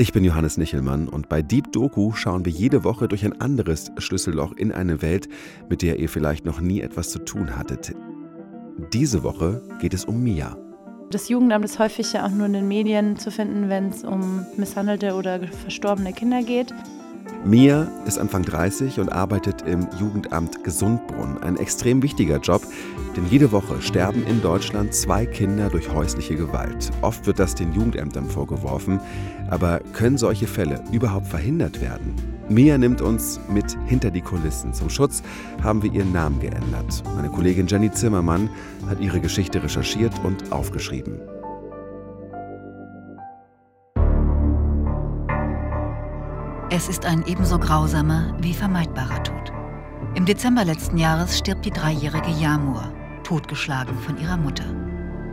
Ich bin Johannes Nichelmann und bei Deep Doku schauen wir jede Woche durch ein anderes Schlüsselloch in eine Welt, mit der ihr vielleicht noch nie etwas zu tun hattet. Diese Woche geht es um Mia. Das Jugendamt ist häufig ja auch nur in den Medien zu finden, wenn es um misshandelte oder verstorbene Kinder geht. Mia ist Anfang 30 und arbeitet im Jugendamt Gesundbrunn. Ein extrem wichtiger Job, denn jede Woche sterben in Deutschland zwei Kinder durch häusliche Gewalt. Oft wird das den Jugendämtern vorgeworfen, aber können solche Fälle überhaupt verhindert werden? Mia nimmt uns mit hinter die Kulissen. Zum Schutz haben wir ihren Namen geändert. Meine Kollegin Jenny Zimmermann hat ihre Geschichte recherchiert und aufgeschrieben. Es ist ein ebenso grausamer wie vermeidbarer Tod. Im Dezember letzten Jahres stirbt die dreijährige Jamur, totgeschlagen von ihrer Mutter.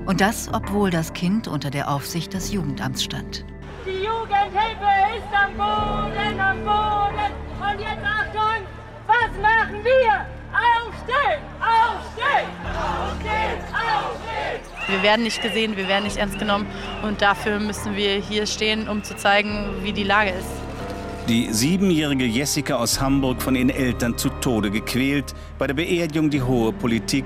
Und das, obwohl das Kind unter der Aufsicht des Jugendamts stand. Die Jugendhilfe ist am Boden, am Boden. Und jetzt Achtung, was machen wir? Aufstehen, aufstehen, aufstehen, aufstehen. Wir werden nicht gesehen, wir werden nicht ernst genommen und dafür müssen wir hier stehen, um zu zeigen, wie die Lage ist. Die siebenjährige Jessica aus Hamburg von ihren Eltern zu Tode gequält, bei der Beerdigung die hohe Politik.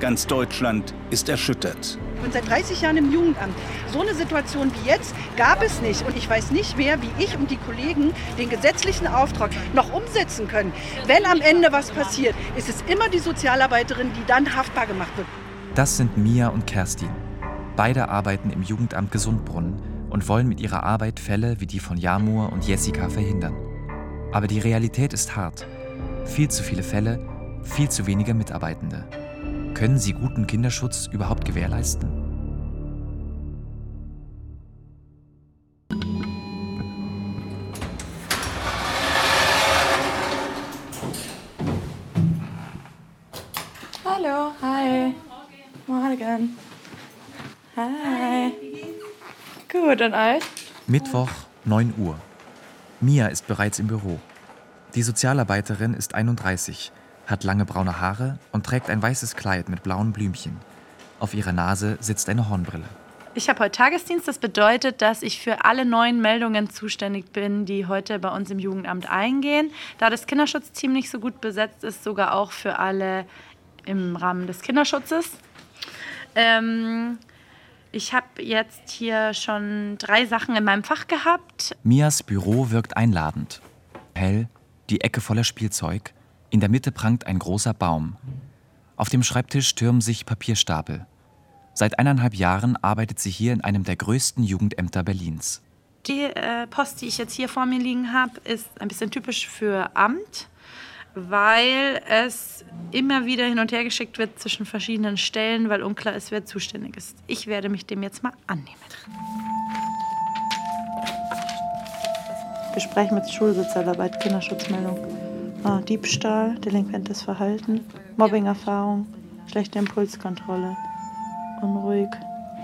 Ganz Deutschland ist erschüttert. Ich bin seit 30 Jahren im Jugendamt. So eine Situation wie jetzt gab es nicht. Und ich weiß nicht mehr, wie ich und die Kollegen den gesetzlichen Auftrag noch umsetzen können. Wenn am Ende was passiert, ist es immer die Sozialarbeiterin, die dann haftbar gemacht wird. Das sind Mia und Kerstin. Beide arbeiten im Jugendamt Gesundbrunnen und wollen mit ihrer Arbeit Fälle wie die von Jamur und Jessica verhindern. Aber die Realität ist hart. Viel zu viele Fälle, viel zu wenige Mitarbeitende. Können sie guten Kinderschutz überhaupt gewährleisten? Hallo, hi. Morgen. Hi. Gut, und euch? Mittwoch, 9 Uhr. Mia ist bereits im Büro. Die Sozialarbeiterin ist 31, hat lange braune Haare und trägt ein weißes Kleid mit blauen Blümchen. Auf ihrer Nase sitzt eine Hornbrille. Ich habe heute Tagesdienst. Das bedeutet, dass ich für alle neuen Meldungen zuständig bin, die heute bei uns im Jugendamt eingehen. Da das Kinderschutzteam nicht so gut besetzt ist, sogar auch für alle im Rahmen des Kinderschutzes. Ähm, ich habe jetzt hier schon drei Sachen in meinem Fach gehabt. Mias Büro wirkt einladend. Hell, die Ecke voller Spielzeug. In der Mitte prangt ein großer Baum. Auf dem Schreibtisch türmen sich Papierstapel. Seit eineinhalb Jahren arbeitet sie hier in einem der größten Jugendämter Berlins. Die äh, Post, die ich jetzt hier vor mir liegen habe, ist ein bisschen typisch für Amt, weil es immer wieder hin und her geschickt wird zwischen verschiedenen Stellen, weil unklar ist, wer zuständig ist. Ich werde mich dem jetzt mal annehmen. Gespräch mit Schulsozialarbeit, Kinderschutzmeldung. Ah, Diebstahl, delinquentes Verhalten, Mobbingerfahrung, schlechte Impulskontrolle, unruhig,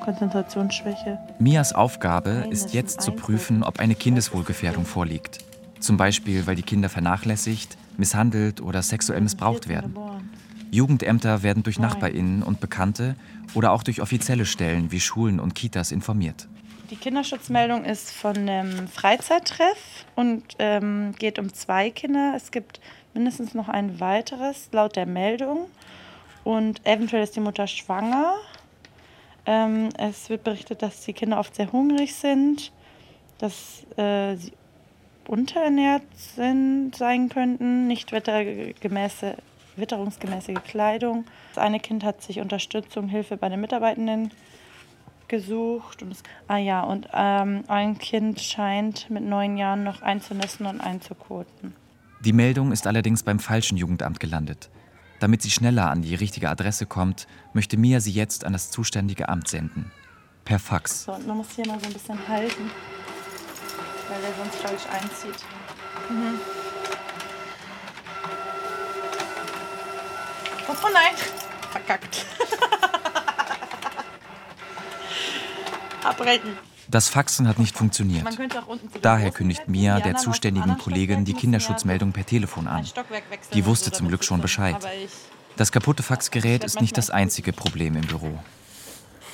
Konzentrationsschwäche. Mias Aufgabe ist jetzt zu prüfen, ob eine Kindeswohlgefährdung vorliegt. Zum Beispiel, weil die Kinder vernachlässigt, misshandelt oder sexuell missbraucht werden. Jugendämter werden durch Nachbarinnen und Bekannte oder auch durch offizielle Stellen wie Schulen und Kitas informiert. Die Kinderschutzmeldung ist von einem Freizeittreff und ähm, geht um zwei Kinder. Es gibt mindestens noch ein weiteres laut der Meldung. Und eventuell ist die Mutter schwanger. Ähm, es wird berichtet, dass die Kinder oft sehr hungrig sind, dass äh, sie unterernährt sind, sein könnten, nicht wettergemäße, witterungsgemäße Kleidung. Das eine Kind hat sich Unterstützung, Hilfe bei den Mitarbeitenden gesucht. Und es, ah ja, und ähm, ein Kind scheint mit neun Jahren noch einzunässen und einzukoten. Die Meldung ist allerdings beim falschen Jugendamt gelandet. Damit sie schneller an die richtige Adresse kommt, möchte Mia sie jetzt an das zuständige Amt senden. Per Fax. So, und man muss hier mal so ein bisschen halten, weil der sonst falsch einzieht. Mhm. Oh nein, verkackt. Abbrechen. Das Faxen hat nicht funktioniert. Daher kündigt Mia der zuständigen Kollegin die Kinderschutzmeldung per Telefon an. Die wusste zum Glück schon Bescheid. ich- Das kaputte Faxgerät Ich ist nicht das einzige Problem im Büro.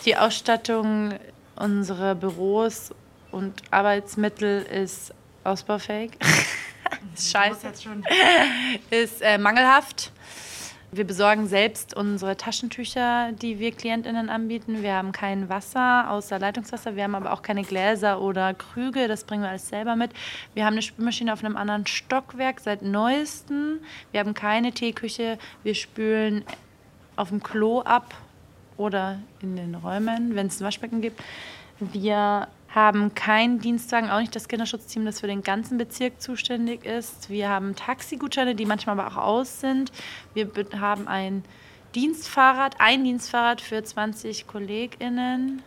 Die Ausstattung unserer Büros und Arbeitsmittel ist ausbaufähig. Scheiße. ist äh, mangelhaft. Wir besorgen selbst unsere Taschentücher, die wir KlientInnen anbieten. Wir haben kein Wasser außer Leitungswasser. Wir haben aber auch keine Gläser oder Krüge. Das bringen wir alles selber mit. Wir haben eine Spülmaschine auf einem anderen Stockwerk seit neuestem. Wir haben keine Teeküche. Wir spülen auf dem Klo ab oder in den Räumen, wenn es ein Waschbecken gibt. Wir haben keinen Dienstwagen, auch nicht das Kinderschutzteam, das für den ganzen Bezirk zuständig ist. Wir haben Taxigutscheine, die manchmal aber auch aus sind. Wir haben ein Dienstfahrrad, ein Dienstfahrrad für 20 KollegInnen,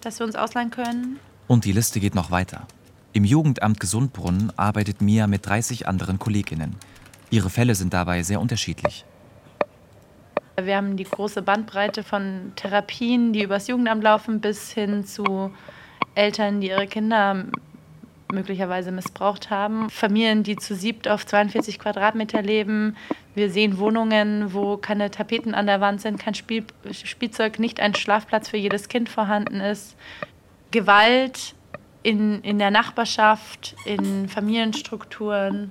das wir uns ausleihen können. Und die Liste geht noch weiter. Im Jugendamt Gesundbrunnen arbeitet Mia mit 30 anderen KollegInnen. Ihre Fälle sind dabei sehr unterschiedlich. Wir haben die große Bandbreite von Therapien, die übers Jugendamt laufen, bis hin zu Eltern, die ihre Kinder möglicherweise missbraucht haben. Familien, die zu siebt auf 42 Quadratmeter leben. Wir sehen Wohnungen, wo keine Tapeten an der Wand sind, kein Spiel Spielzeug, nicht ein Schlafplatz für jedes Kind vorhanden ist. Gewalt in, in der Nachbarschaft, in Familienstrukturen.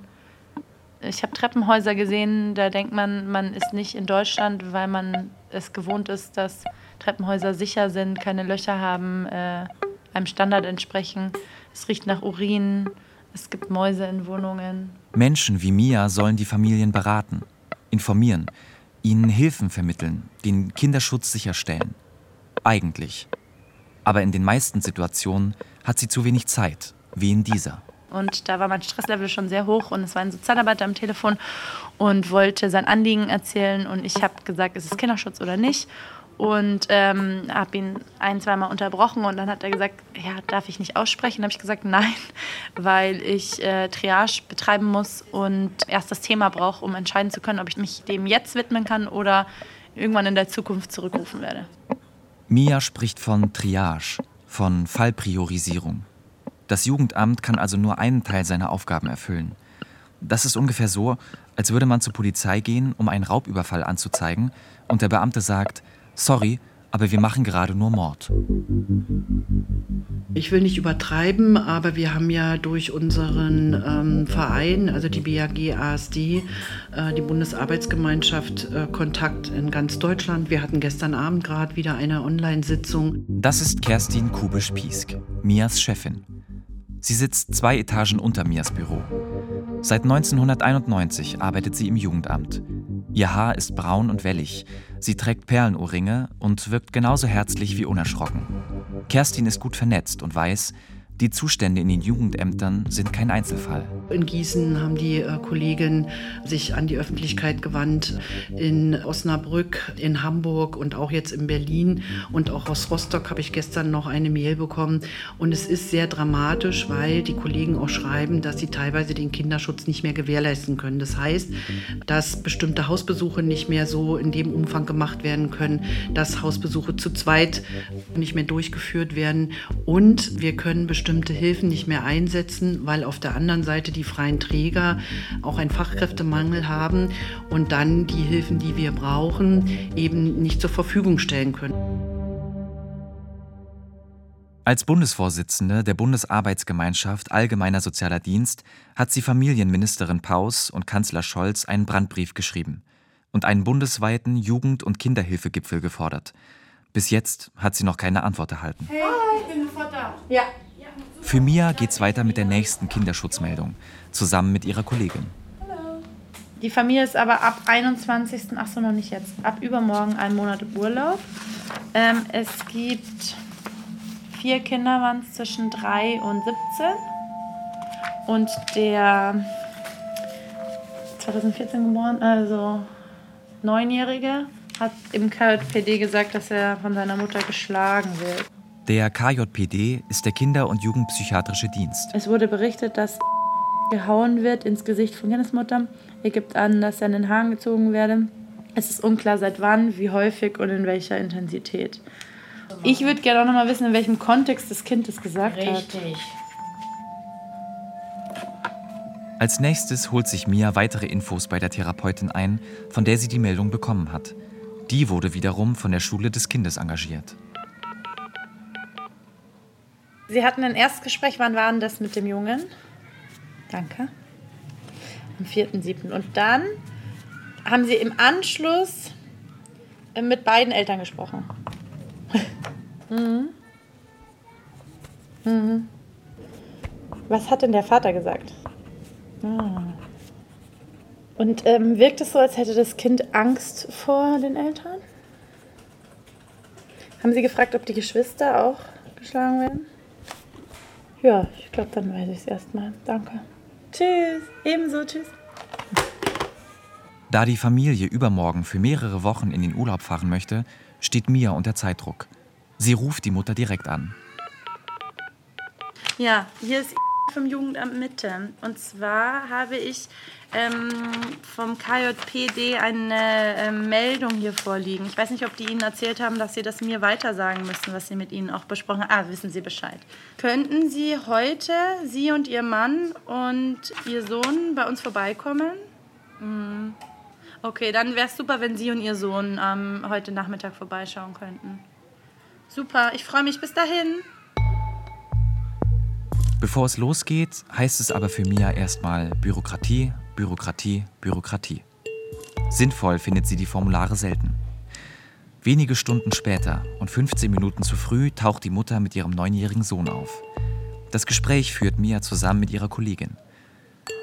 Ich habe Treppenhäuser gesehen, da denkt man, man ist nicht in Deutschland, weil man es gewohnt ist, dass Treppenhäuser sicher sind, keine Löcher haben. Äh, einem Standard entsprechen. Es riecht nach Urin, es gibt Mäuse in Wohnungen. Menschen wie Mia sollen die Familien beraten, informieren, ihnen Hilfen vermitteln, den Kinderschutz sicherstellen. Eigentlich. Aber in den meisten Situationen hat sie zu wenig Zeit, wie in dieser. Und da war mein Stresslevel schon sehr hoch und es war ein Sozialarbeiter am Telefon und wollte sein Anliegen erzählen und ich habe gesagt, ist es Kinderschutz oder nicht und ähm, habe ihn ein, zweimal unterbrochen und dann hat er gesagt, ja, darf ich nicht aussprechen? Dann habe ich gesagt, nein, weil ich äh, Triage betreiben muss und erst das Thema brauche, um entscheiden zu können, ob ich mich dem jetzt widmen kann oder irgendwann in der Zukunft zurückrufen werde. Mia spricht von Triage, von Fallpriorisierung. Das Jugendamt kann also nur einen Teil seiner Aufgaben erfüllen. Das ist ungefähr so, als würde man zur Polizei gehen, um einen Raubüberfall anzuzeigen, und der Beamte sagt, sorry, aber wir machen gerade nur Mord. Ich will nicht übertreiben, aber wir haben ja durch unseren ähm, Verein, also die BAG ASD, äh, die Bundesarbeitsgemeinschaft, äh, Kontakt in ganz Deutschland. Wir hatten gestern Abend gerade wieder eine Online-Sitzung. Das ist Kerstin Kubisch-Piesk, Mias Chefin. Sie sitzt zwei Etagen unter Mias Büro. Seit 1991 arbeitet sie im Jugendamt. Ihr Haar ist braun und wellig. Sie trägt Perlenohrringe und wirkt genauso herzlich wie unerschrocken. Kerstin ist gut vernetzt und weiß, die Zustände in den Jugendämtern sind kein Einzelfall. In Gießen haben die äh, Kollegen sich an die Öffentlichkeit gewandt, in Osnabrück, in Hamburg und auch jetzt in Berlin. Und auch aus Rostock habe ich gestern noch eine Mail bekommen. Und es ist sehr dramatisch, weil die Kollegen auch schreiben, dass sie teilweise den Kinderschutz nicht mehr gewährleisten können. Das heißt, dass bestimmte Hausbesuche nicht mehr so in dem Umfang gemacht werden können, dass Hausbesuche zu zweit nicht mehr durchgeführt werden. Und wir können bestimmte bestimmte Hilfen nicht mehr einsetzen, weil auf der anderen Seite die freien Träger auch einen Fachkräftemangel haben und dann die Hilfen, die wir brauchen, eben nicht zur Verfügung stellen können. Als Bundesvorsitzende der Bundesarbeitsgemeinschaft Allgemeiner Sozialer Dienst hat sie Familienministerin Paus und Kanzler Scholz einen Brandbrief geschrieben und einen bundesweiten Jugend- und Kinderhilfegipfel gefordert. Bis jetzt hat sie noch keine Antwort erhalten. Hey, ich bin sofort da. Ja. Für Mia geht's weiter mit der nächsten Kinderschutzmeldung, zusammen mit ihrer Kollegin. Die Familie ist aber ab 21. Ach so, noch nicht jetzt. Ab übermorgen einen Monat Urlaub. Ähm, es gibt vier Kinder, waren es zwischen 3 und 17. Und der 2014 geboren, also Neunjährige, hat im KJPD gesagt, dass er von seiner Mutter geschlagen wird. Der KJPD ist der Kinder- und Jugendpsychiatrische Dienst. Es wurde berichtet, dass gehauen wird ins Gesicht von Kindesmutter. Er gibt an, dass er in den Haaren gezogen werde. Es ist unklar, seit wann, wie häufig und in welcher Intensität. Ich würde gerne auch noch mal wissen, in welchem Kontext das Kind es gesagt Richtig. hat. Richtig. Als nächstes holt sich Mia weitere Infos bei der Therapeutin ein, von der sie die Meldung bekommen hat. Die wurde wiederum von der Schule des Kindes engagiert. Sie hatten ein Erstgespräch. Wann war denn das mit dem Jungen? Danke. Am 4.7. Und dann haben Sie im Anschluss äh, mit beiden Eltern gesprochen. mhm. Mhm. Was hat denn der Vater gesagt? Ah. Und ähm, wirkt es so, als hätte das Kind Angst vor den Eltern? Haben Sie gefragt, ob die Geschwister auch geschlagen werden? Ja, ich glaube, dann weiß ich es erstmal. Danke. Tschüss. Ebenso, tschüss. Da die Familie übermorgen für mehrere Wochen in den Urlaub fahren möchte, steht Mia unter Zeitdruck. Sie ruft die Mutter direkt an. Ja, hier ist vom Jugendamt Mitte. Und zwar habe ich ähm, vom KJPD eine äh, Meldung hier vorliegen. Ich weiß nicht, ob die Ihnen erzählt haben, dass Sie das mir weitersagen müssen, was Sie mit Ihnen auch besprochen haben. Ah, wissen Sie Bescheid. Könnten Sie heute, Sie und Ihr Mann und Ihr Sohn bei uns vorbeikommen? Hm. Okay, dann wäre es super, wenn Sie und Ihr Sohn ähm, heute Nachmittag vorbeischauen könnten. Super, ich freue mich. Bis dahin. Bevor es losgeht, heißt es aber für Mia erstmal Bürokratie, Bürokratie, Bürokratie. Sinnvoll findet sie die Formulare selten. Wenige Stunden später und 15 Minuten zu früh taucht die Mutter mit ihrem neunjährigen Sohn auf. Das Gespräch führt Mia zusammen mit ihrer Kollegin.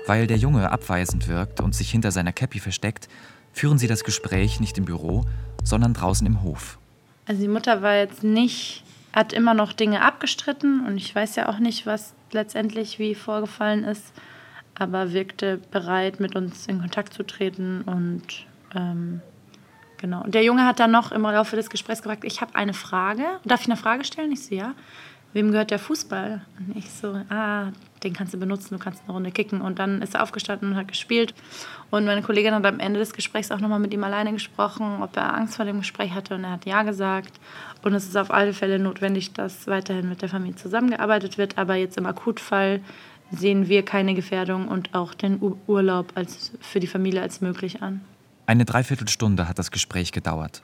Weil der Junge abweisend wirkt und sich hinter seiner Käppi versteckt, führen sie das Gespräch nicht im Büro, sondern draußen im Hof. Also die Mutter war jetzt nicht, hat immer noch Dinge abgestritten und ich weiß ja auch nicht, was letztendlich wie vorgefallen ist, aber wirkte bereit, mit uns in Kontakt zu treten und ähm, genau. Und der Junge hat dann noch im Laufe des Gesprächs gefragt, ich habe eine Frage. Darf ich eine Frage stellen? Ich so, ja. Wem gehört der Fußball? Und ich so, ah, den kannst du benutzen, du kannst eine Runde kicken. Und dann ist er aufgestanden und hat gespielt. Und meine Kollegin hat am Ende des Gesprächs auch nochmal mit ihm alleine gesprochen, ob er Angst vor dem Gespräch hatte. Und er hat ja gesagt. Und es ist auf alle Fälle notwendig, dass weiterhin mit der Familie zusammengearbeitet wird. Aber jetzt im Akutfall sehen wir keine Gefährdung und auch den Urlaub als, für die Familie als möglich an. Eine Dreiviertelstunde hat das Gespräch gedauert.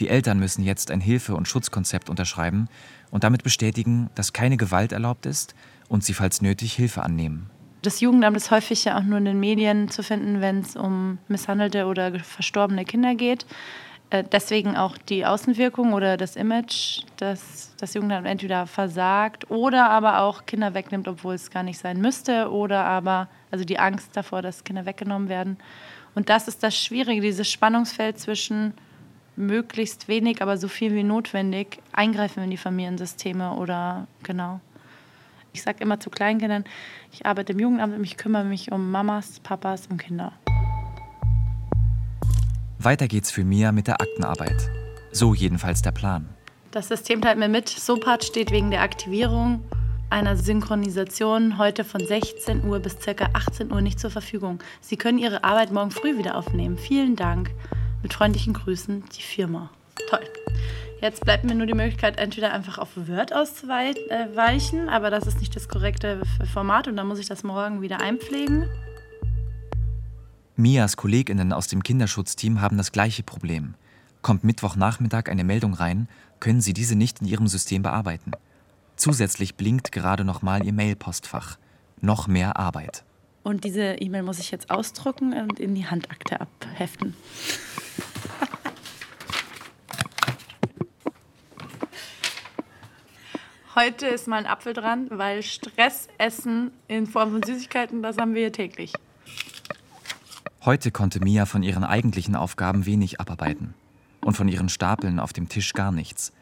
Die Eltern müssen jetzt ein Hilfe- und Schutzkonzept unterschreiben und damit bestätigen, dass keine Gewalt erlaubt ist und sie falls nötig Hilfe annehmen. Das Jugendamt ist häufig ja auch nur in den Medien zu finden, wenn es um misshandelte oder verstorbene Kinder geht. Äh, deswegen auch die Außenwirkung oder das Image, dass das Jugendamt entweder versagt oder aber auch Kinder wegnimmt, obwohl es gar nicht sein müsste, oder aber also die Angst davor, dass Kinder weggenommen werden. Und das ist das Schwierige, dieses Spannungsfeld zwischen möglichst wenig, aber so viel wie notwendig eingreifen in die Familiensysteme oder genau. Ich sage immer zu Kleinkindern, ich arbeite im Jugendamt und ich kümmere mich um Mamas, Papas und Kinder. Weiter geht's für Mia mit der Aktenarbeit. So jedenfalls der Plan. Das System teilt mir mit, SOPAT steht wegen der Aktivierung einer Synchronisation heute von 16 Uhr bis ca. 18 Uhr nicht zur Verfügung. Sie können Ihre Arbeit morgen früh wieder aufnehmen. Vielen Dank. Mit freundlichen Grüßen, die Firma. Toll. Jetzt bleibt mir nur die Möglichkeit, entweder einfach auf Word auszuweichen, aber das ist nicht das korrekte Format und dann muss ich das morgen wieder einpflegen. Mias Kolleginnen aus dem Kinderschutzteam haben das gleiche Problem. Kommt Mittwochnachmittag eine Meldung rein, können sie diese nicht in ihrem System bearbeiten. Zusätzlich blinkt gerade noch mal ihr Mailpostfach. Noch mehr Arbeit. Und diese E-Mail muss ich jetzt ausdrucken und in die Handakte abheften. Heute ist mal ein Apfel dran, weil Stressessen in Form von Süßigkeiten, das haben wir hier täglich. Heute konnte Mia von ihren eigentlichen Aufgaben wenig abarbeiten und von ihren Stapeln auf dem Tisch gar nichts.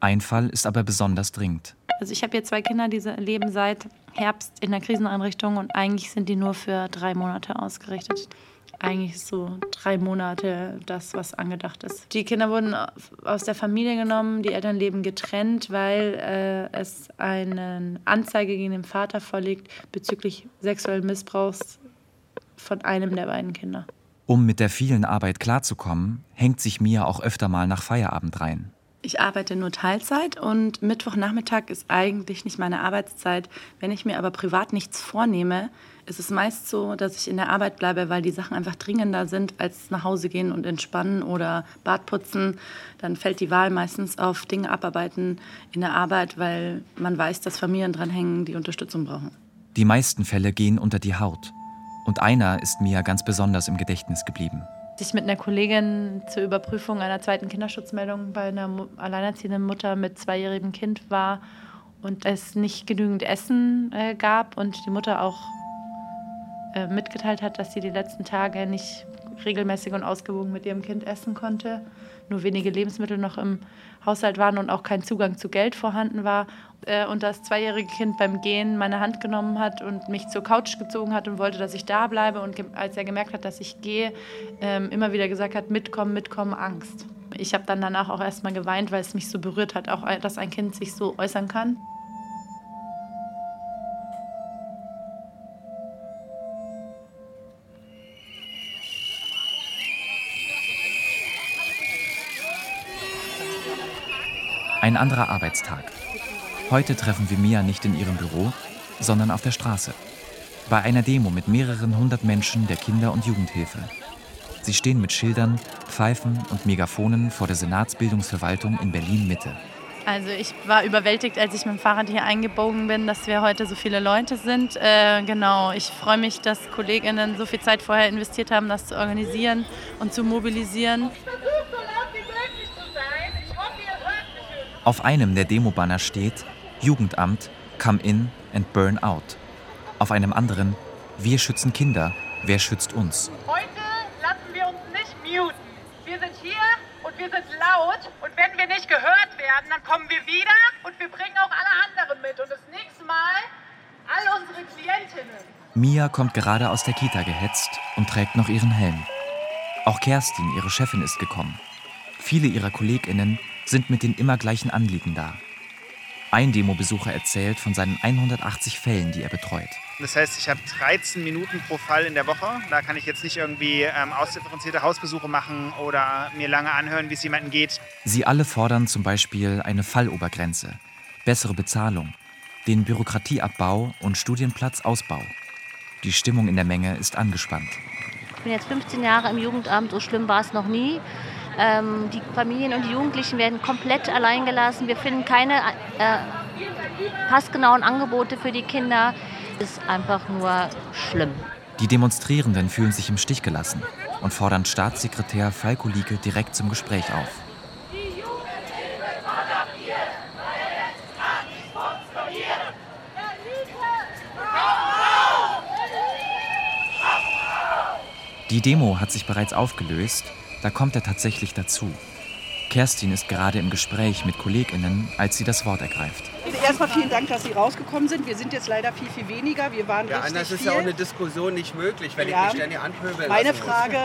Ein Fall ist aber besonders dringend. Also ich habe hier zwei Kinder, die leben seit Herbst in der Kriseneinrichtung und eigentlich sind die nur für drei Monate ausgerichtet. Eigentlich so drei Monate das, was angedacht ist. Die Kinder wurden aus der Familie genommen, die Eltern leben getrennt, weil äh, es eine Anzeige gegen den Vater vorliegt bezüglich sexuellen Missbrauchs von einem der beiden Kinder. Um mit der vielen Arbeit klarzukommen, hängt sich Mia auch öfter mal nach Feierabend rein. Ich arbeite nur Teilzeit und Mittwochnachmittag ist eigentlich nicht meine Arbeitszeit. Wenn ich mir aber privat nichts vornehme, ist es meist so, dass ich in der Arbeit bleibe, weil die Sachen einfach dringender sind, als nach Hause gehen und entspannen oder Bad putzen. Dann fällt die Wahl meistens auf Dinge abarbeiten in der Arbeit, weil man weiß, dass Familien dranhängen, die Unterstützung brauchen. Die meisten Fälle gehen unter die Haut. Und einer ist mir ganz besonders im Gedächtnis geblieben ich mit einer Kollegin zur Überprüfung einer zweiten Kinderschutzmeldung bei einer alleinerziehenden Mutter mit zweijährigem Kind war und es nicht genügend Essen äh, gab und die Mutter auch äh, mitgeteilt hat, dass sie die letzten Tage nicht regelmäßig und ausgewogen mit ihrem Kind essen konnte, nur wenige Lebensmittel noch im Haushalt waren und auch kein Zugang zu Geld vorhanden war. Äh, und das zweijährige Kind beim Gehen meine Hand genommen hat und mich zur Couch gezogen hat und wollte, dass ich da bleibe. Und als er gemerkt hat, dass ich gehe, ähm, immer wieder gesagt hat, mitkommen, mitkommen, Angst. Ich habe dann danach auch erstmal geweint, weil es mich so berührt hat, auch dass ein Kind sich so äußern kann. Ein anderer Arbeitstag. Heute treffen wir Mia nicht in ihrem Büro, sondern auf der Straße. Bei einer Demo mit mehreren hundert Menschen der Kinder- und Jugendhilfe. Sie stehen mit Schildern, Pfeifen und Megafonen vor der Senatsbildungsverwaltung in Berlin-Mitte. Also ich war überwältigt, als ich mit dem Fahrrad hier eingebogen bin, dass wir heute so viele Leute sind. Äh, genau, ich freue mich, dass Kolleginnen so viel Zeit vorher investiert haben, das zu organisieren und zu mobilisieren. Auf einem der Demobanner steht Jugendamt, Come In and Burn Out. Auf einem anderen Wir schützen Kinder, wer schützt uns? Heute lassen wir uns nicht muten. Wir sind hier und wir sind laut und wenn wir nicht gehört werden, dann kommen wir wieder und wir bringen auch alle anderen mit und das nächste Mal all unsere Klientinnen. Mia kommt gerade aus der Kita gehetzt und trägt noch ihren Helm. Auch Kerstin, ihre Chefin, ist gekommen. Viele ihrer KollegInnen sind mit den immer gleichen Anliegen da. Ein Demobesucher erzählt von seinen 180 Fällen, die er betreut. Das heißt, ich habe 13 Minuten pro Fall in der Woche. Da kann ich jetzt nicht irgendwie ähm, ausdifferenzierte Hausbesuche machen oder mir lange anhören, wie es jemandem geht. Sie alle fordern zum Beispiel eine Fallobergrenze, bessere Bezahlung, den Bürokratieabbau und Studienplatzausbau. Die Stimmung in der Menge ist angespannt. Ich bin jetzt 15 Jahre im Jugendamt, so schlimm war es noch nie. Ähm, die Familien und die Jugendlichen werden komplett allein gelassen. Wir finden keine äh, passgenauen Angebote für die Kinder. Das ist einfach nur schlimm. Die Demonstrierenden fühlen sich im Stich gelassen und fordern Staatssekretär Falko Lieke direkt zum Gespräch auf. Die Demo hat sich bereits aufgelöst da kommt er tatsächlich dazu. Kerstin ist gerade im Gespräch mit KollegInnen, als sie das Wort ergreift. Erstmal vielen Dank, dass Sie rausgekommen sind. Wir sind jetzt leider viel, viel weniger. Wir waren ja, richtig anders viel. ist ja auch eine Diskussion nicht möglich, wenn ja. ich mich ständig anpöbeln Meine Frage,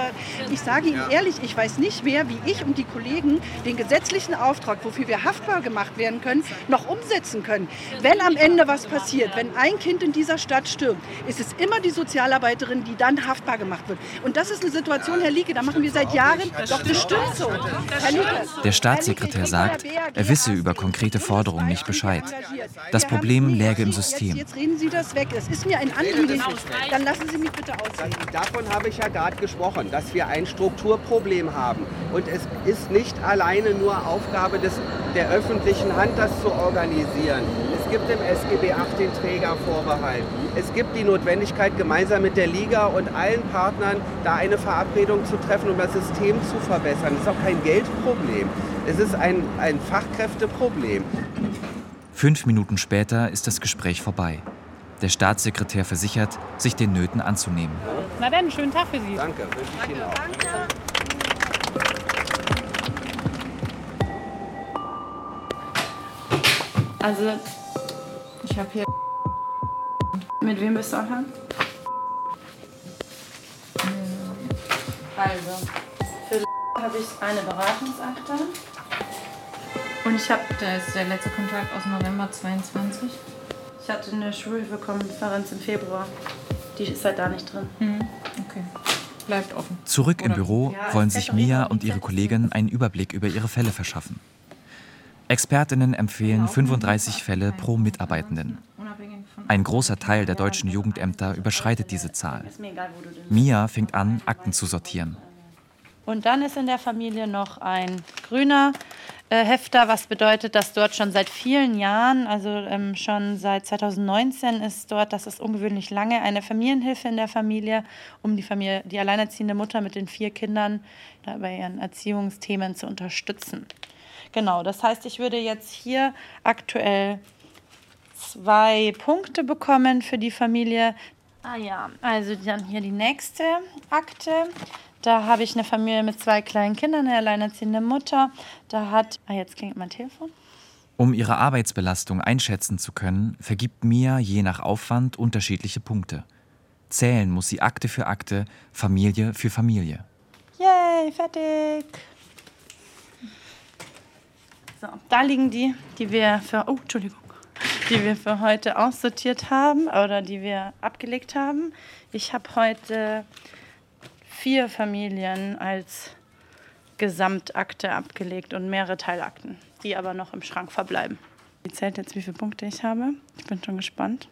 ich sage Ihnen ja. ehrlich, ich weiß nicht mehr, wie ich und die Kollegen den gesetzlichen Auftrag, wofür wir haftbar gemacht werden können, noch umsetzen können. Wenn am Ende was passiert, wenn ein Kind in dieser Stadt stirbt, ist es immer die Sozialarbeiterin, die dann haftbar gemacht wird. Und das ist eine Situation, Herr Lieke, da machen wir seit Jahren, doch bestimmt so. Herr Lieke, Der Staatssekretär sagt, er wisse über konkrete Forderungen nicht Bescheid. Das Problem läge im System. Jetzt, reden Sie das weg. Es ist mir ein Anliegen. Dann lassen Sie mich bitte ausreden. Davon habe ich ja gerade gesprochen, dass wir ein Strukturproblem haben. Und es ist nicht alleine nur Aufgabe des, der öffentlichen Hand, das zu organisieren. Es gibt im SGB 8 den Trägervorbehalt. Es gibt die Notwendigkeit, gemeinsam mit der Liga und allen Partnern da eine Verabredung zu treffen, um das System zu verbessern. Es ist auch kein Geldproblem. Es ist ein, ein Fachkräfteproblem. Fünf Minuten später ist das Gespräch vorbei. Der Staatssekretär versichert, sich den Nöten anzunehmen. Na dann, schönen Tag für Sie. Danke, wünsche ich Ihnen auch. Also, ich habe hier. Mit wem bist du anfangen? Also, für habe ich eine Beratungsakte. Und ich habe, da ist der letzte Kontakt aus November 22. Ich hatte eine Schulhilfekonferenz im Februar. Die ist halt da nicht drin. Mhm. Okay. Bleibt offen. Zurück im Büro wollen sich Mia und ihre Kollegin einen Überblick über ihre Fälle verschaffen. Expertinnen empfehlen 35 Fälle pro Mitarbeitenden. Ein großer Teil der deutschen Jugendämter überschreitet diese Zahl. Mia fängt an, Akten zu sortieren. Und dann ist in der Familie noch ein grüner Hefter, was bedeutet, dass dort schon seit vielen Jahren, also ähm, schon seit 2019 ist dort, das ist ungewöhnlich lange, eine Familienhilfe in der Familie, um die Familie, die alleinerziehende Mutter mit den vier Kindern bei ihren Erziehungsthemen zu unterstützen. Genau, das heißt, ich würde jetzt hier aktuell zwei Punkte bekommen für die Familie. Ah ja, also dann hier die nächste Akte. Da habe ich eine Familie mit zwei kleinen Kindern, eine alleinerziehende Mutter. Da hat, ah jetzt klingt mein Telefon. Um ihre Arbeitsbelastung einschätzen zu können, vergibt Mia je nach Aufwand unterschiedliche Punkte. Zählen muss sie Akte für Akte, Familie für Familie. Yay, fertig. So, da liegen die, die wir für, oh, Entschuldigung, die wir für heute aussortiert haben oder die wir abgelegt haben. Ich habe heute vier Familien als Gesamtakte abgelegt und mehrere Teilakten, die aber noch im Schrank verbleiben. Ihr zählt jetzt, wie viele Punkte ich habe. Ich bin schon gespannt.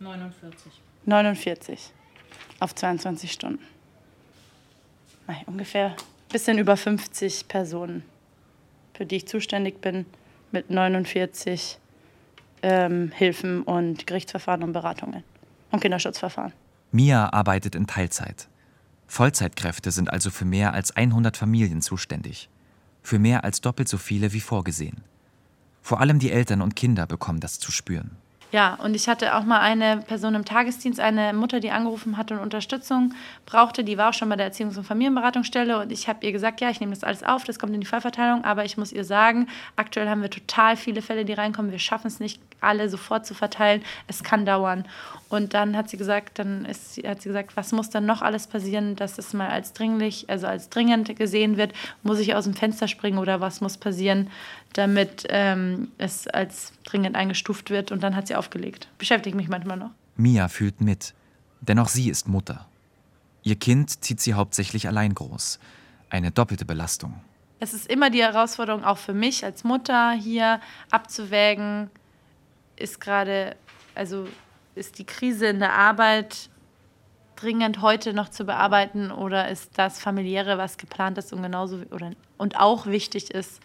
49. 49 auf 22 Stunden. Nein, ungefähr ein bisschen über 50 Personen, für die ich zuständig bin, mit 49 ähm, Hilfen und Gerichtsverfahren und Beratungen und Kinderschutzverfahren. Mia arbeitet in Teilzeit. Vollzeitkräfte sind also für mehr als 100 Familien zuständig. Für mehr als doppelt so viele wie vorgesehen. Vor allem die Eltern und Kinder bekommen das zu spüren. Ja, und ich hatte auch mal eine Person im Tagesdienst, eine Mutter, die angerufen hatte und Unterstützung brauchte. Die war auch schon bei der Erziehungs- und Familienberatungsstelle und ich habe ihr gesagt, ja, ich nehme das alles auf, das kommt in die Fallverteilung, aber ich muss ihr sagen, aktuell haben wir total viele Fälle, die reinkommen. Wir schaffen es nicht, alle sofort zu verteilen. Es kann dauern. Und dann hat sie gesagt, dann ist, hat sie gesagt, was muss dann noch alles passieren, dass es mal als dringlich, also als dringend gesehen wird? Muss ich aus dem Fenster springen oder was muss passieren, damit ähm, es als dringend eingestuft wird? Und dann hat sie aufgelegt. Beschäftigt mich manchmal noch. Mia fühlt mit. Denn auch sie ist Mutter. Ihr Kind zieht sie hauptsächlich allein groß. Eine doppelte Belastung. Es ist immer die Herausforderung, auch für mich als Mutter hier abzuwägen, ist gerade, also ist die Krise in der Arbeit dringend heute noch zu bearbeiten oder ist das familiäre, was geplant ist und genauso oder und auch wichtig ist,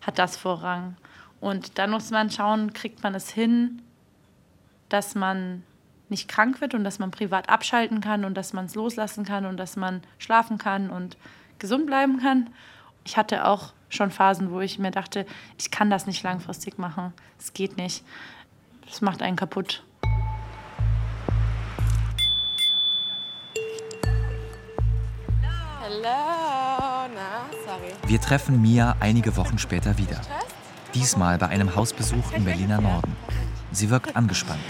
hat das Vorrang. Und dann muss man schauen, kriegt man es hin, dass man nicht krank wird und dass man privat abschalten kann und dass man es loslassen kann und dass man schlafen kann und gesund bleiben kann. Ich hatte auch schon Phasen, wo ich mir dachte, ich kann das nicht langfristig machen. Es geht nicht. Das macht einen kaputt. Sorry. Wir treffen Mia einige Wochen später wieder. Diesmal bei einem Hausbesuch im Berliner Norden. Sie wirkt angespannt.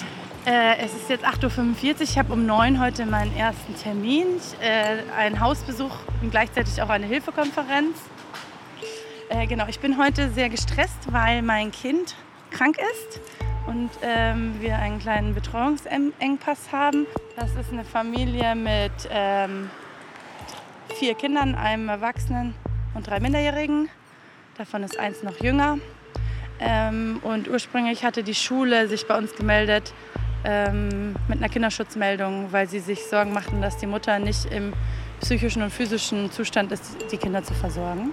Äh, es ist jetzt 8.45 Uhr. Ich habe um 9 Uhr heute meinen ersten Termin. Äh, ein Hausbesuch und gleichzeitig auch eine Hilfekonferenz. Äh, genau, ich bin heute sehr gestresst, weil mein Kind krank ist und ähm, wir einen kleinen Betreuungsengpass haben. Das ist eine Familie mit ähm, vier Kindern, einem Erwachsenen und drei Minderjährigen. Davon ist eins noch jünger. Ähm, und ursprünglich hatte die Schule sich bei uns gemeldet ähm, mit einer Kinderschutzmeldung, weil sie sich Sorgen machten, dass die Mutter nicht im psychischen und physischen Zustand ist, die Kinder zu versorgen.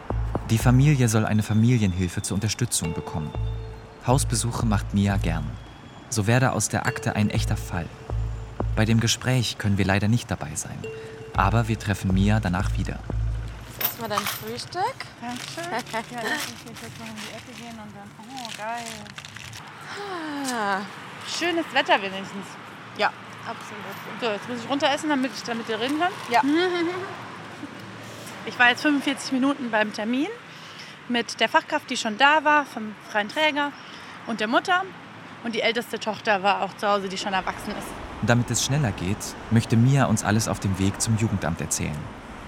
Die Familie soll eine Familienhilfe zur Unterstützung bekommen. Hausbesuche macht Mia gern. So werde aus der Akte ein echter Fall. Bei dem Gespräch können wir leider nicht dabei sein. Aber wir treffen Mia danach wieder. Erstmal dein Frühstück. Dankeschön. Ja, lass mich jetzt mal um die Ecke gehen und dann. Oh, geil. Ah. Schönes Wetter wenigstens. Ja, absolut. So, jetzt muss ich runter essen, damit ich damit ihr reden kann. Ja. Ich war jetzt 45 Minuten beim Termin mit der Fachkraft, die schon da war, vom freien Träger und der Mutter. Und die älteste Tochter war auch zu Hause, die schon erwachsen ist. Damit es schneller geht, möchte Mia uns alles auf dem Weg zum Jugendamt erzählen.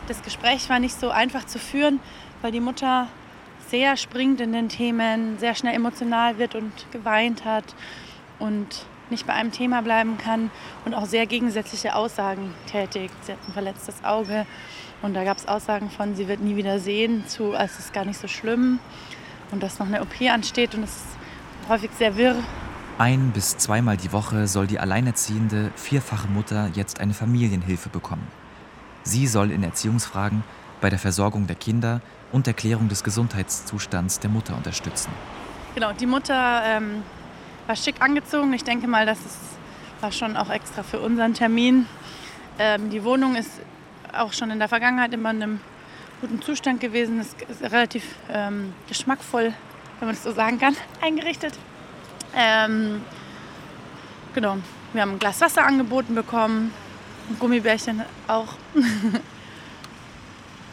Das Gespräch war nicht so einfach zu führen, weil die Mutter sehr springt in den Themen, sehr schnell emotional wird und geweint hat und nicht bei einem Thema bleiben kann und auch sehr gegensätzliche Aussagen tätigt. Sie hat ein verletztes Auge und da gab es Aussagen von, sie wird nie wieder sehen, zu, es ist gar nicht so schlimm. und dass noch eine OP ansteht und es ist häufig sehr wirr. Ein bis zweimal die Woche soll die alleinerziehende, vierfache Mutter jetzt eine Familienhilfe bekommen. Sie soll in Erziehungsfragen, bei der Versorgung der Kinder und der Klärung des Gesundheitszustands der Mutter unterstützen. Genau, die Mutter ähm, war schick angezogen. Ich denke mal, das ist, war schon auch extra für unseren Termin. Ähm, die Wohnung ist auch schon in der Vergangenheit immer in einem guten Zustand gewesen. Es ist relativ ähm, geschmackvoll, wenn man das so sagen kann, eingerichtet. Ähm, genau, wir haben ein Glas Wasser angeboten bekommen, Gummibärchen auch.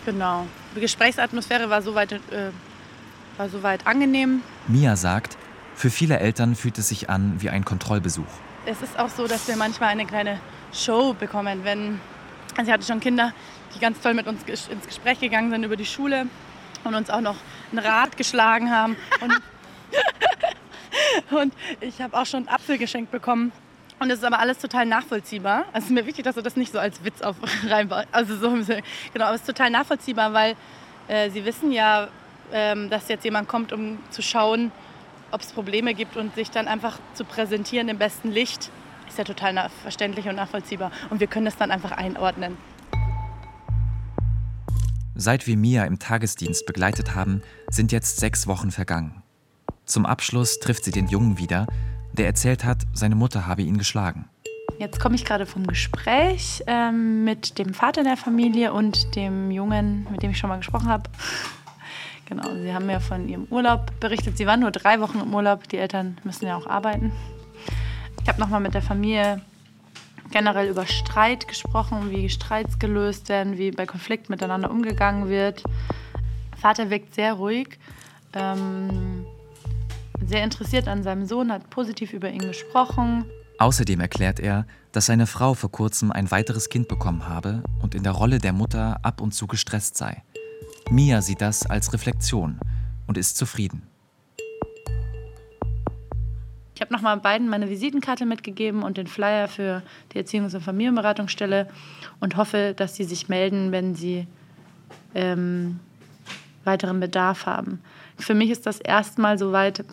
genau, die Gesprächsatmosphäre war soweit, äh, war soweit angenehm. Mia sagt, für viele Eltern fühlt es sich an wie ein Kontrollbesuch. Es ist auch so, dass wir manchmal eine kleine Show bekommen, wenn also ich hatte schon Kinder, die ganz toll mit uns ins Gespräch gegangen sind über die Schule und uns auch noch ein Rad geschlagen haben. Und, und ich habe auch schon einen Apfel geschenkt bekommen. Und das ist aber alles total nachvollziehbar. Also es ist mir wichtig, dass du das nicht so als Witz auf reinbaust. Also so, genau, aber es ist total nachvollziehbar, weil äh, sie wissen ja, ähm, dass jetzt jemand kommt, um zu schauen, ob es Probleme gibt und sich dann einfach zu präsentieren im besten Licht ist ja total verständlich und nachvollziehbar. Und wir können das dann einfach einordnen. Seit wir Mia im Tagesdienst begleitet haben, sind jetzt sechs Wochen vergangen. Zum Abschluss trifft sie den Jungen wieder, der erzählt hat, seine Mutter habe ihn geschlagen. Jetzt komme ich gerade vom Gespräch ähm, mit dem Vater der Familie und dem Jungen, mit dem ich schon mal gesprochen habe. Genau, sie haben mir von ihrem Urlaub berichtet. Sie waren nur drei Wochen im Urlaub. Die Eltern müssen ja auch arbeiten. Ich habe nochmal mit der Familie generell über Streit gesprochen, wie Streits gelöst werden, wie bei Konflikten miteinander umgegangen wird. Vater wirkt sehr ruhig, ähm, sehr interessiert an seinem Sohn, hat positiv über ihn gesprochen. Außerdem erklärt er, dass seine Frau vor kurzem ein weiteres Kind bekommen habe und in der Rolle der Mutter ab und zu gestresst sei. Mia sieht das als Reflexion und ist zufrieden. Ich habe nochmal beiden meine Visitenkarte mitgegeben und den Flyer für die Erziehungs- und Familienberatungsstelle und hoffe, dass sie sich melden, wenn sie ähm, weiteren Bedarf haben. Für mich ist das erstmal soweit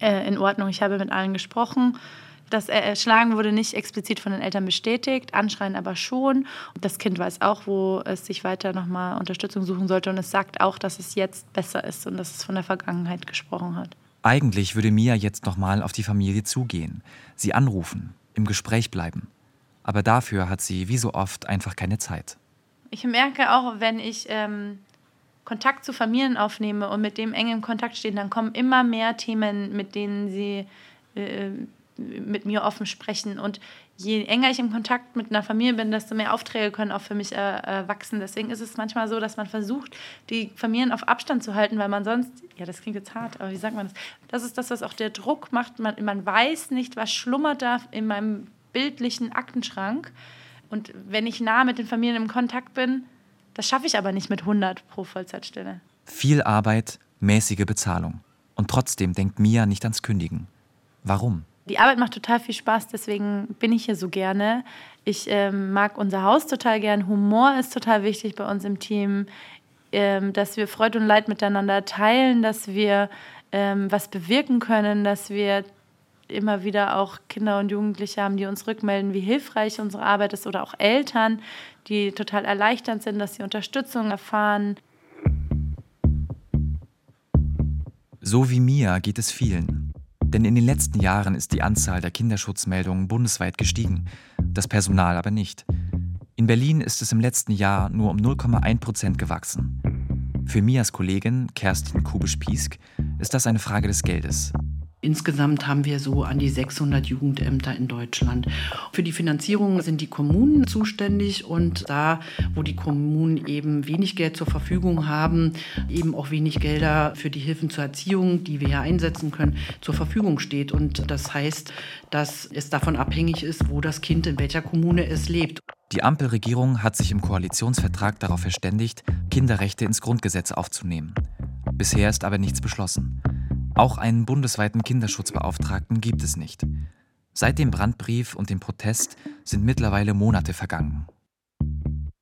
äh, in Ordnung. Ich habe mit allen gesprochen. Das Erschlagen wurde nicht explizit von den Eltern bestätigt, Anschreien aber schon. Und das Kind weiß auch, wo es sich weiter nochmal Unterstützung suchen sollte. Und es sagt auch, dass es jetzt besser ist und dass es von der Vergangenheit gesprochen hat. Eigentlich würde Mia jetzt nochmal auf die Familie zugehen, sie anrufen, im Gespräch bleiben. Aber dafür hat sie wie so oft einfach keine Zeit. Ich merke auch, wenn ich ähm, Kontakt zu Familien aufnehme und mit dem eng im Kontakt stehe, dann kommen immer mehr Themen, mit denen sie äh, mit mir offen sprechen. Und je enger ich im Kontakt mit einer Familie bin, desto mehr Aufträge können auch für mich äh, wachsen. Deswegen ist es manchmal so, dass man versucht, die Familien auf Abstand zu halten, weil man sonst, ja, das klingt jetzt hart, aber wie sagt man das? Das ist das, was auch der Druck macht. Man, man weiß nicht, was schlummert da in meinem bildlichen Aktenschrank. Und wenn ich nah mit den Familien im Kontakt bin, das schaffe ich aber nicht mit 100 pro Vollzeitstelle. Viel Arbeit, mäßige Bezahlung. Und trotzdem denkt Mia nicht ans Kündigen. Warum? Die Arbeit macht total viel Spaß, deswegen bin ich hier so gerne. Ich ähm, mag unser Haus total gern. Humor ist total wichtig bei uns im Team, ähm, dass wir Freude und Leid miteinander teilen, dass wir ähm, was bewirken können, dass wir immer wieder auch Kinder und Jugendliche haben, die uns rückmelden, wie hilfreich unsere Arbeit ist oder auch Eltern, die total erleichtert sind, dass sie Unterstützung erfahren. So wie mir geht es vielen. Denn in den letzten Jahren ist die Anzahl der Kinderschutzmeldungen bundesweit gestiegen, das Personal aber nicht. In Berlin ist es im letzten Jahr nur um 0,1 Prozent gewachsen. Für Mias Kollegin Kerstin Kubisch-Piesk ist das eine Frage des Geldes. Insgesamt haben wir so an die 600 Jugendämter in Deutschland. Für die Finanzierung sind die Kommunen zuständig und da, wo die Kommunen eben wenig Geld zur Verfügung haben, eben auch wenig Gelder für die Hilfen zur Erziehung, die wir ja einsetzen können, zur Verfügung steht. Und das heißt, dass es davon abhängig ist, wo das Kind in welcher Kommune es lebt. Die Ampelregierung hat sich im Koalitionsvertrag darauf verständigt, Kinderrechte ins Grundgesetz aufzunehmen. Bisher ist aber nichts beschlossen. Auch einen bundesweiten Kinderschutzbeauftragten gibt es nicht. Seit dem Brandbrief und dem Protest sind mittlerweile Monate vergangen.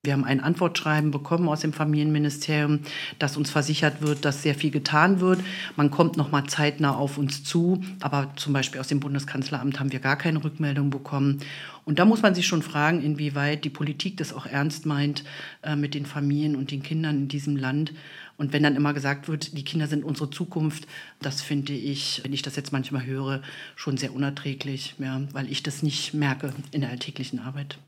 Wir haben ein Antwortschreiben bekommen aus dem Familienministerium, dass uns versichert wird, dass sehr viel getan wird. Man kommt noch mal zeitnah auf uns zu, aber zum Beispiel aus dem Bundeskanzleramt haben wir gar keine Rückmeldung bekommen. Und da muss man sich schon fragen, inwieweit die Politik das auch ernst meint äh, mit den Familien und den Kindern in diesem Land. Und wenn dann immer gesagt wird, die Kinder sind unsere Zukunft, das finde ich, wenn ich das jetzt manchmal höre, schon sehr unerträglich, ja, weil ich das nicht merke in der alltäglichen Arbeit.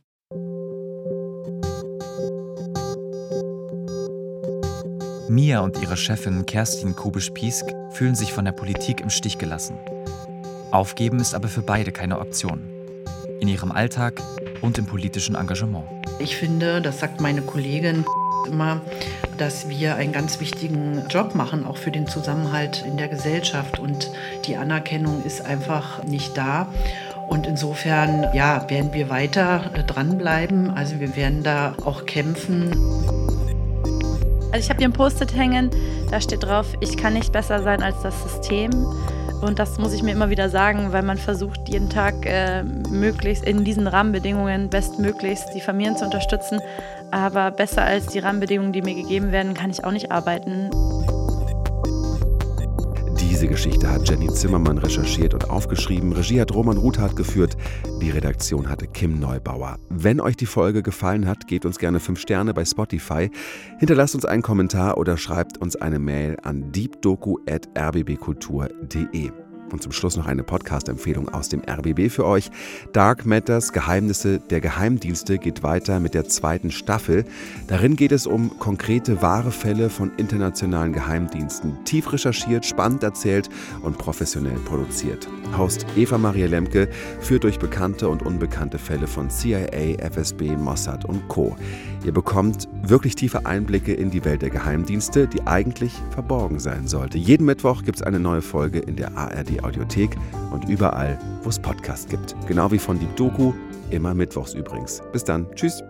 Mia und ihre Chefin Kerstin Kubisch-Piesk fühlen sich von der Politik im Stich gelassen. Aufgeben ist aber für beide keine Option. In ihrem Alltag und im politischen Engagement. Ich finde, das sagt meine Kollegin immer, dass wir einen ganz wichtigen Job machen, auch für den Zusammenhalt in der Gesellschaft. Und die Anerkennung ist einfach nicht da. Und insofern ja, werden wir weiter dranbleiben. Also wir werden da auch kämpfen. Also ich habe hier ein Post-it hängen, da steht drauf, ich kann nicht besser sein als das System. Und das muss ich mir immer wieder sagen, weil man versucht, jeden Tag äh, möglichst in diesen Rahmenbedingungen bestmöglichst die Familien zu unterstützen. Aber besser als die Rahmenbedingungen, die mir gegeben werden, kann ich auch nicht arbeiten. Diese Geschichte hat Jenny Zimmermann recherchiert und aufgeschrieben. Regie hat Roman Ruthardt geführt. Die Redaktion hatte Kim Neubauer. Wenn euch die Folge gefallen hat, gebt uns gerne 5 Sterne bei Spotify. Hinterlasst uns einen Kommentar oder schreibt uns eine Mail an deepdoku.rbbkultur.de. Und zum Schluss noch eine Podcast-Empfehlung aus dem RBB für euch. Dark Matters Geheimnisse der Geheimdienste geht weiter mit der zweiten Staffel. Darin geht es um konkrete wahre Fälle von internationalen Geheimdiensten. Tief recherchiert, spannend erzählt und professionell produziert. Host Eva Maria Lemke führt durch bekannte und unbekannte Fälle von CIA, FSB, Mossad und Co. Ihr bekommt wirklich tiefe Einblicke in die Welt der Geheimdienste, die eigentlich verborgen sein sollte. Jeden Mittwoch gibt es eine neue Folge in der ARD Audiothek und überall, wo es Podcasts gibt. Genau wie von Deep Doku, immer mittwochs übrigens. Bis dann. Tschüss.